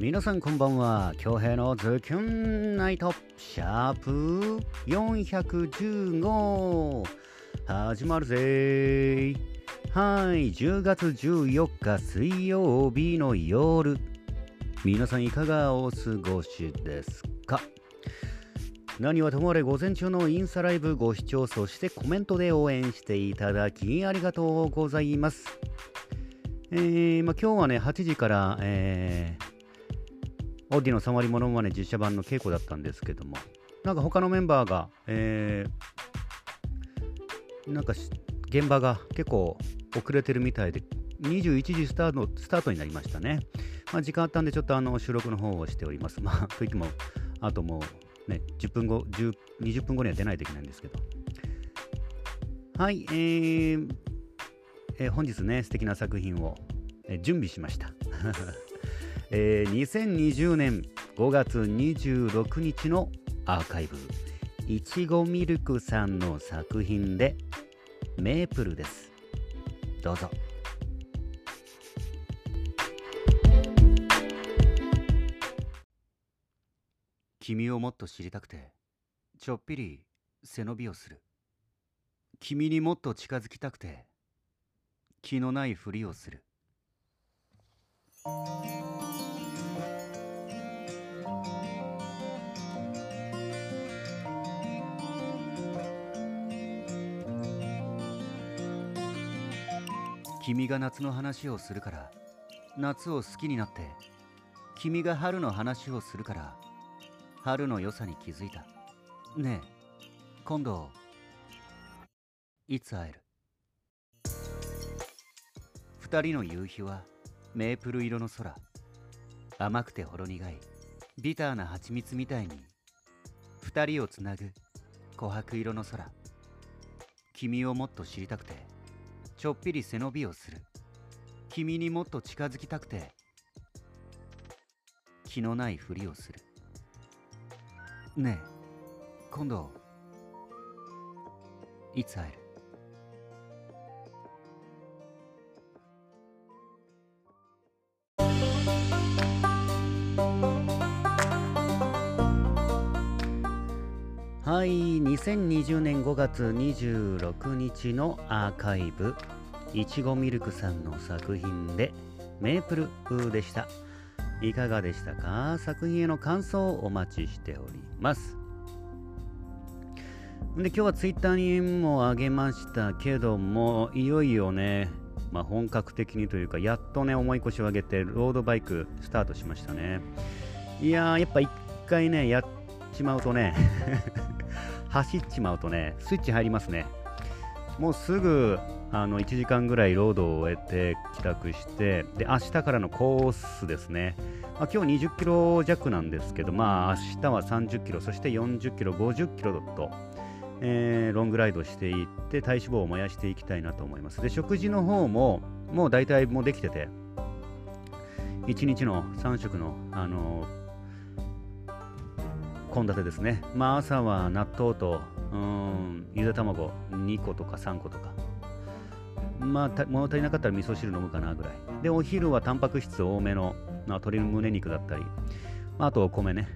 皆さんこんばんは。京平のズキュンナイト。シャープ415始まるぜはい10月14日水曜日の夜。皆さんいかがお過ごしですか？何はともあれ午前中のインスタライブご視聴そしてコメントで応援していただきありがとうございます。えーまあ、今日はね8時から、えーオーディの3割ものまね実写版の稽古だったんですけども、なんか他のメンバーが、えー、なんか現場が結構遅れてるみたいで、21時スタートスタートになりましたね。まあ、時間あったんで、ちょっとあの収録の方をしております。まあ、といっても、あともうね、10分後、10 20分後には出ないといけないんですけど。はい、えーえー、本日ね、素敵な作品を、え、準備しました。えー、2020年5月26日のアーカイブ。いちごミルクさんの作品でメープルです。どうぞ。君をもっと知りたくてちょっぴり背伸びをする。君にもっと近づきたくて気のないふりをする。君が夏の話をするから夏を好きになって君が春の話をするから春の良さに気づいた。ねえ今度いつ会える？二人の夕日はメープル色の空。甘くてほろ苦いビターな蜂蜜みたいに二人をつなぐ琥珀色の空。君をもっと知りたくて。ちょっぴり背伸びをする。君にもっと近づきたくて。気のないふりをする。ねえ今度いつ会える？はい2020年5月26日のアーカイブ。いちごミルクさんの作品でメープルでした。いかがでしたか？作品への感想をお待ちしております。で今日はツイッターにもあげましたけどもいよいよね、まあ、本格的にというかやっとね重い腰を上げてロードバイクスタートしましたね。いやーやっぱ一回ねやっちまうとね走っちまうとね、スイッチ入りますね。もうすぐあの1時間ぐらいロードを終えて帰宅して、で明日からのコースですね。まあ、今日20キロ弱なんですけど、まあ明日は30キロ、そして40キロ、50キロと、えー、ロングライドしていって体脂肪を燃やしていきたいなと思います。で、食事の方ももう大体もうできてて、1日の3食の、あのー献立ですね。まあ朝は納豆とうんゆで卵2個とか3個とか。まあ物足りなかったら味噌汁飲むかなぐらい。で、お昼はタンパク質多めの、まあ、鶏の胸肉だったり、まあ、あとお米ね。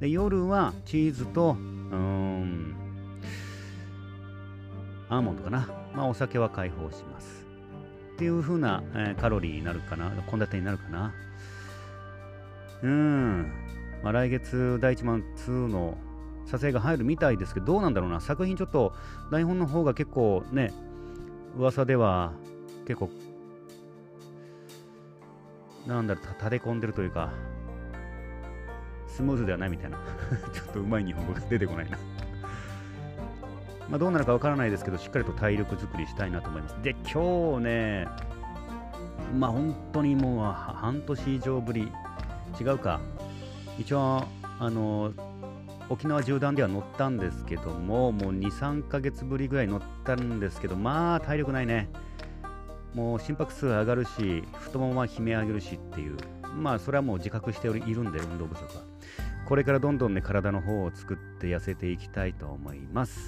で、夜はチーズと、うん、アーモンドかな。まあお酒は解放します。っていう風な、えー、カロリーになるかな、献立になるかな。うん。まあ、来月第1マン2の撮影が入るみたいですけど、どうなんだろうな、作品ちょっと台本の方が結構ね、噂では結構、なんだろう、立て込んでるというか、スムーズではないみたいな、ちょっとうまい日本語が出てこないな。まあどうなるかわからないですけど、しっかりと体力作りしたいなと思います。で、今日ね、まあ本当にもう半年以上ぶり、違うか、一応あの沖縄縦断では乗ったんですけどももう23ヶ月ぶりぐらい乗ったんですけどまあ体力ないね。もう心拍数上がるし太ももは悲鳴上げるしっていう。まあそれはもう自覚しているんで運動不足は。これからどんどんね体の方を作って痩せていきたいと思います。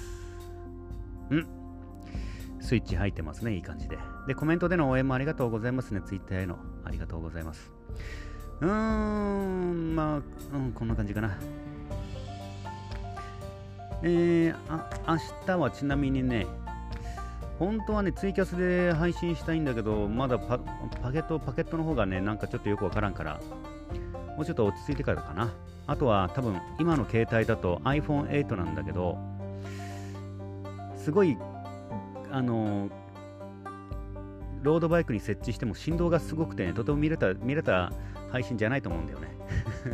ん。スイッチ入ってますねいい感じで。でコメントでの応援もありがとうございますね。ツイッターへのありがとうございます。うーん、まあ、うん、こんな感じかな。えー、あ、明日はちなみにね、本当はね、ツイキャスで配信したいんだけど、まだパパケット、パケットの方がね、なんかちょっとよくわからんから、もうちょっと落ち着いてからかな。あとは多分、今の携帯だと iPhone8 なんだけど、すごい、あのロードバイクに設置しても振動がすごくてね、とても見れた見れた配信じゃないと思うんだよね。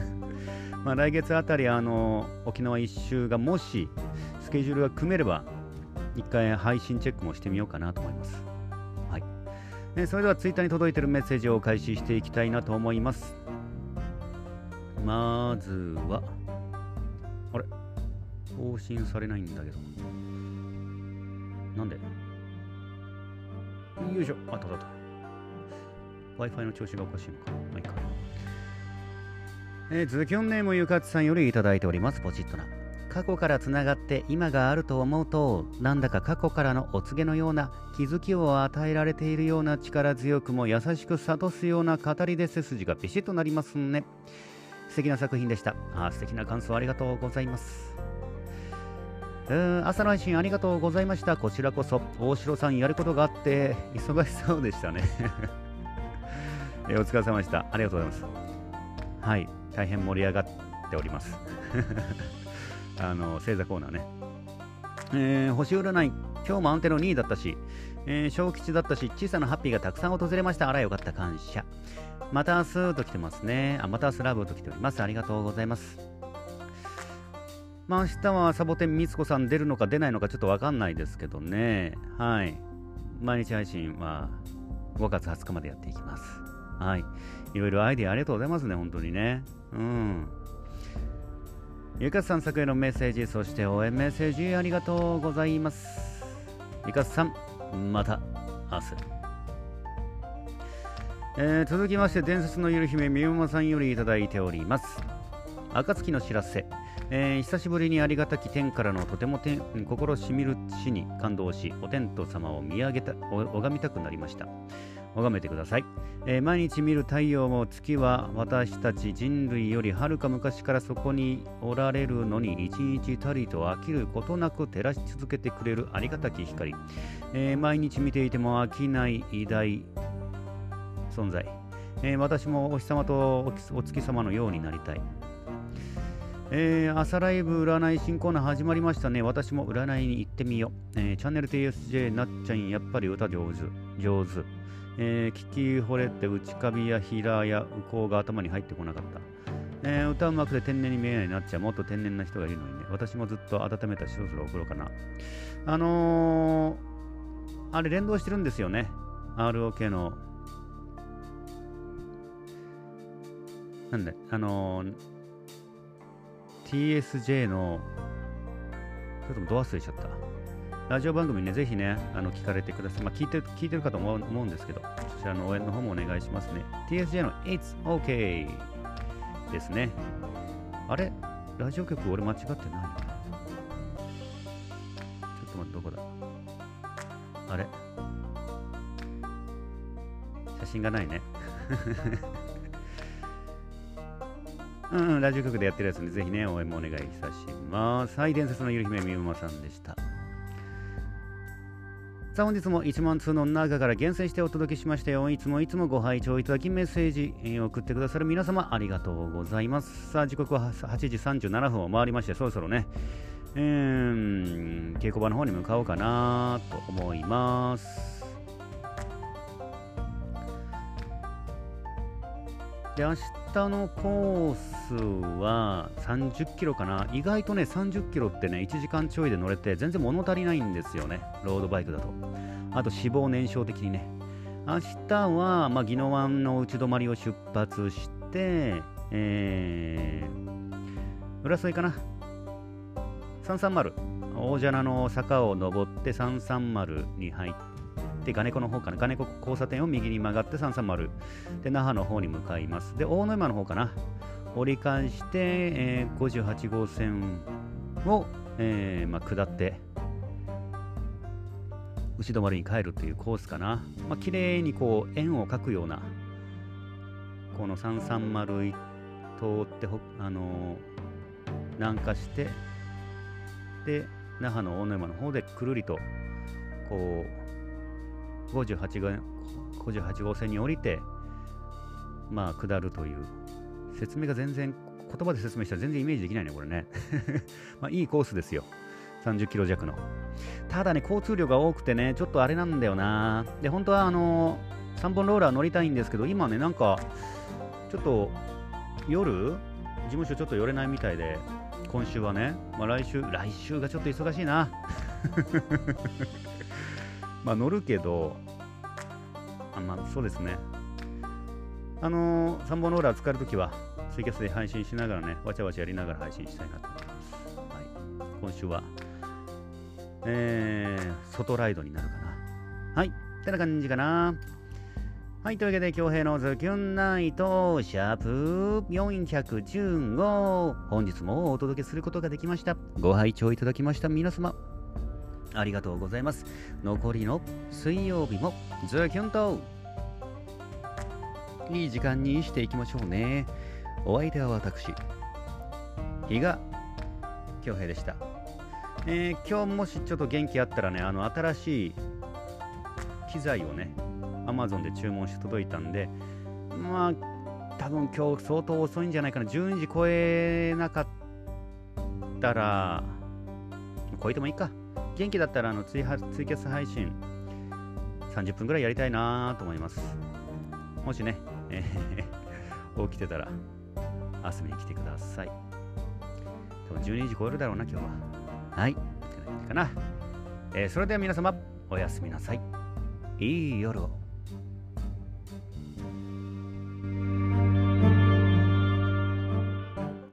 ま来月あたり、あの沖縄一周がもしスケジュールが組めれば、一回配信チェックもしてみようかなと思います。はい。えそれではツイッターに届いているメッセージを開始していきたいなと思います。まずは、あれ？更新されないんだけど。なんで？よいしょ。あったあった。Wi-Fi の調子がおかしいのか。まあいいか。えー、ズキョンネームゆかつさんよりいただいております。ポチッとな。過去からつながって今があると思うと、なんだか過去からのお告げのような気づきを与えられているような力強くも優しく諭すような語りで背筋がビシッとなりますね。素敵な作品でした。あ素敵な感想ありがとうございます。朝の配信ありがとうございました。こちらこそ、大城さんやることがあって、忙しそうでしたね え。お疲れ様でした。ありがとうございます。はい、大変盛り上がっております。あの、星座コーナーね。えー、星占い、今日も安定の2位だったし、えー、小吉だったし、小さなハッピーがたくさん訪れました。あら、よかった、感謝。また明日と来てますね。あ、また明日ラブと来ております。ありがとうございます。まあ、明日はサボテンみつこさん出るのか出ないのかちょっとわかんないですけどね。はい。毎日配信は5月20日までやっていきます。はい。いろいろアイディアありがとうございますね、本当にね。うん。ゆかすさん作へのメッセージ、そして応援メッセージありがとうございます。ゆかすさん、また明日。えー、続きまして、伝説のゆる姫、みゆまさんよりいただいております。暁の知らせ。えー、久しぶりにありがたき天からのとても天心しみる死に感動し、お天道様を見上げた、拝みたくなりました。拝めてください、えー、毎日見る太陽も月は私たち人類よりはるか昔からそこにおられるのに一日たりと飽きることなく照らし続けてくれるありがたき光、えー、毎日見ていても飽きない偉大存在、えー、私もお日様とお月様のようになりたい。えー、朝ライブ占い新コーナー始まりましたね。私も占いに行ってみよう。えー、チャンネル TSJ なっちゃん、やっぱり歌上手。上手。えー、聞き惚れて内カビやヒラやウコウが頭に入ってこなかった。えー、歌うまくて天然に見えないなっちゃう。もっと天然な人がいるのにね。私もずっと温めたし、そろそろ送ろうかな。あのー、あれ連動してるんですよね。ROK の。なんで、あのー TSJ の、ちょっとド忘れちゃった。ラジオ番組ね、ぜひね、あの聞かれてください。まあ、聞いて聞いてるかと思うんですけど、そちらの応援の方もお願いしますね。TSJ の It's OK ですね。あれ？ラジオ局俺間違ってない？ちょっと待って、どこだ？あれ？写真がないね。うん、ラジオ局でやってるやつで、ぜひね、応援もお願いいたします。はい、伝説のゆる姫みゆまさんでした。さあ、本日も1万通の中から厳選してお届けしましたよ。いつもいつもご拝聴いただき、メッセージ、え送ってくださる皆様、ありがとうございます。さあ、時刻は8時37分を回りまして、そろそろね、えー、稽古場の方に向かおうかなと思います。で、明日下のコースは30キロかな。意外とね、30キロってね、1時間ちょいで乗れて、全然物足りないんですよね。ロードバイクだと。あと、脂肪燃焼的にね。明日は、まあ、宜野湾の内止まりを出発して、えー、浦添かな。330。大蛇名の坂を登って330に入って、で、金子の方かな、金子交差点を右に曲がって330で、那覇の方に向かいます。で、大野山の方かな、折り返して、えー、58号線を、えーまあ、下って、牛止まりに帰るというコースかな。まあ、綺麗にこう円を描くようなこの330通って、あのー南下してで那覇の大野山の方でくるりとこう58号 ,58 号線に降りてまあ下るという説明が全然言葉で説明したら全然イメージできないねこれね。まあいいコースですよ。30キロ弱の。ただね交通量が多くてねちょっとあれなんだよな。で本当はあの3本ローラー乗りたいんですけど今ねなんかちょっと夜事務所ちょっと寄れないみたいで今週はね、まあ、来週来週がちょっと忙しいな。まあ乗るけどあまあそうですね。あのー、3本ローラー使えるときはツイキャスで配信しながらねわちゃわちゃやりながら配信したいなと思います、はい、今週はえー、外ライドになるかな。はい。ってな感じかな。はい、というわけで、京平のズキュンナイト、シャープ415、本日もお届けすることができました。ご拝聴いただきました皆様、ありがとうございます。残りの水曜日もズキュンと、いい時間にしていきましょうね。お相手は私、比嘉京平でした。えー、今日もしちょっと元気あったらね、あの、新しい機材をね、Amazon で注文して届いたんで、まあ、多分今日相当遅いんじゃないかな。12時超えなかったら、超えてもいいか。元気だったらあのツイツイキャス配信30分ぐらいやりたいなと思います。もしね、えー、起きてたら遊びに来てください。でも12時超えるだろうな、今日は。はい。ってな感じかな。えー、それでは皆様、おやすみなさい。いい夜を。